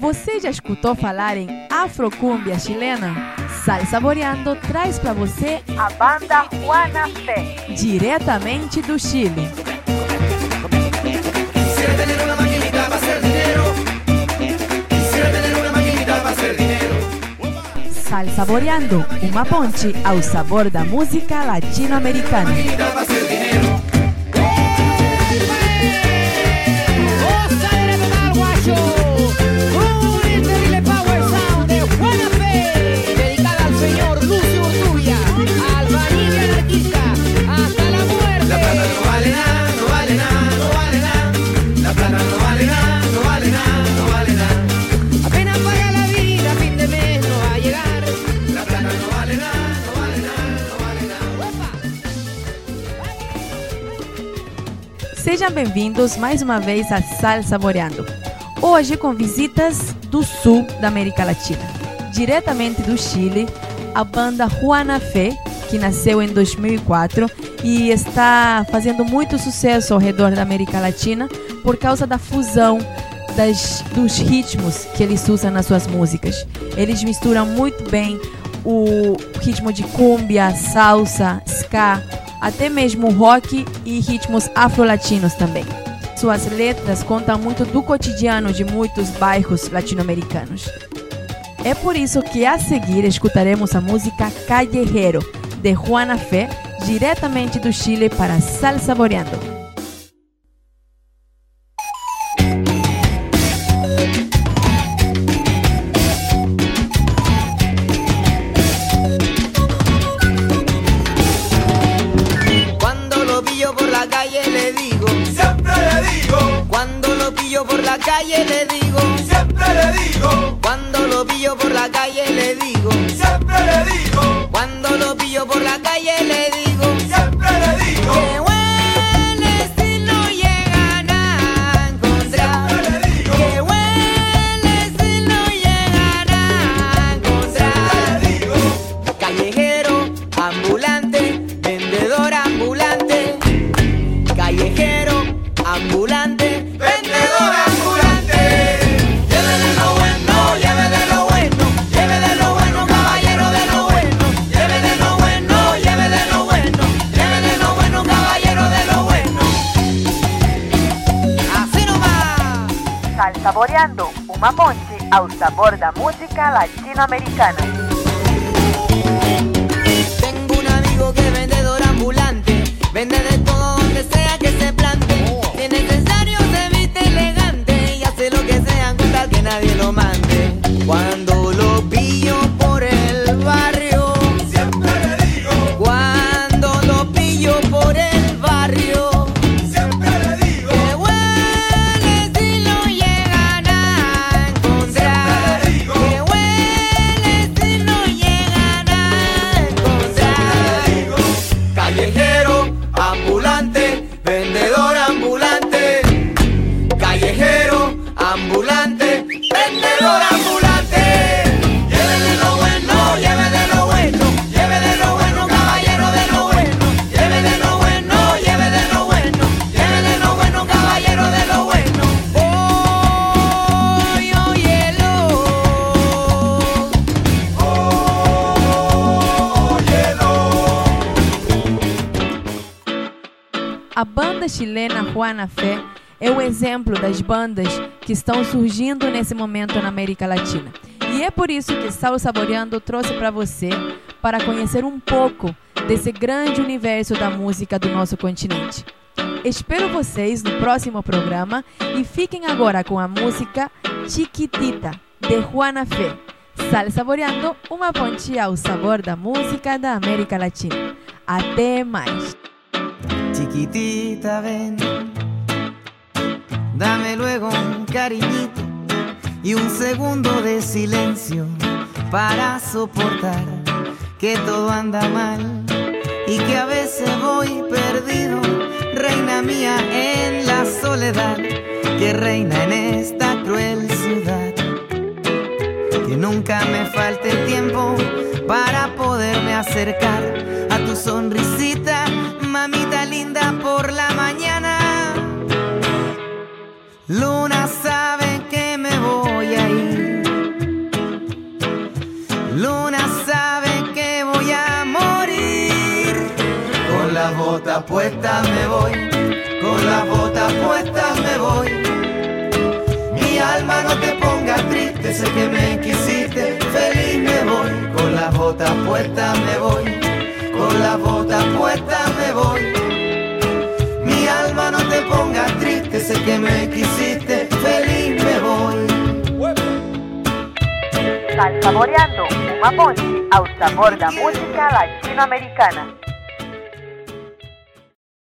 Você já escutou falar em afrocúmbia chilena? Sal Saboreando traz para você a banda Juana Fé, diretamente do Chile. Sal Saboreando, uma ponte ao sabor da música latino-americana. Sejam bem-vindos mais uma vez a Sal Saboreando. Hoje com visitas do sul da América Latina. Diretamente do Chile, a banda Juana Fé, que nasceu em 2004 e está fazendo muito sucesso ao redor da América Latina por causa da fusão das, dos ritmos que eles usam nas suas músicas. Eles misturam muito bem o ritmo de cumbia, salsa, ska, até mesmo rock e ritmos afro-latinos também. Suas letras contam muito do cotidiano de muitos bairros latino-americanos. É por isso que a seguir escutaremos a música Callejero, de Juana Fé, diretamente do Chile para Sal Saboreando. pillo por la calle le digo, siempre le digo. Cuando lo pillo por la calle le digo, siempre le digo. Cuando lo pillo por la calle le digo, siempre le digo. Saboreando uma ponte ao sabor da música latino-americana. Tengo un amigo que vendedor ambulante, vende de todo donde sea que chilena Juana Fé é o exemplo das bandas que estão surgindo nesse momento na América Latina. E é por isso que Sal Saboreando trouxe para você para conhecer um pouco desse grande universo da música do nosso continente. Espero vocês no próximo programa e fiquem agora com a música Chiquitita de Juana Fé. Sal Saboreando, uma ponte ao sabor da música da América Latina. Até mais! Chiquitita, ven, dame luego un cariñito y un segundo de silencio para soportar que todo anda mal y que a veces voy perdido, reina mía, en la soledad que reina en esta cruel ciudad. Que nunca me falte tiempo para poderme acercar a tu sonrisita linda por la mañana. Luna sabe que me voy a ir. Luna sabe que voy a morir. Con la bota puesta me voy. Con la bota puesta me voy. Mi alma no te ponga triste, sé que me quisiste. Feliz me voy. Con la bota puesta me voy. Con la bota puesta me voy. Que me quisiste, feliz me voy. Sal saboreando uma ponte ao sabor da música latino-americana.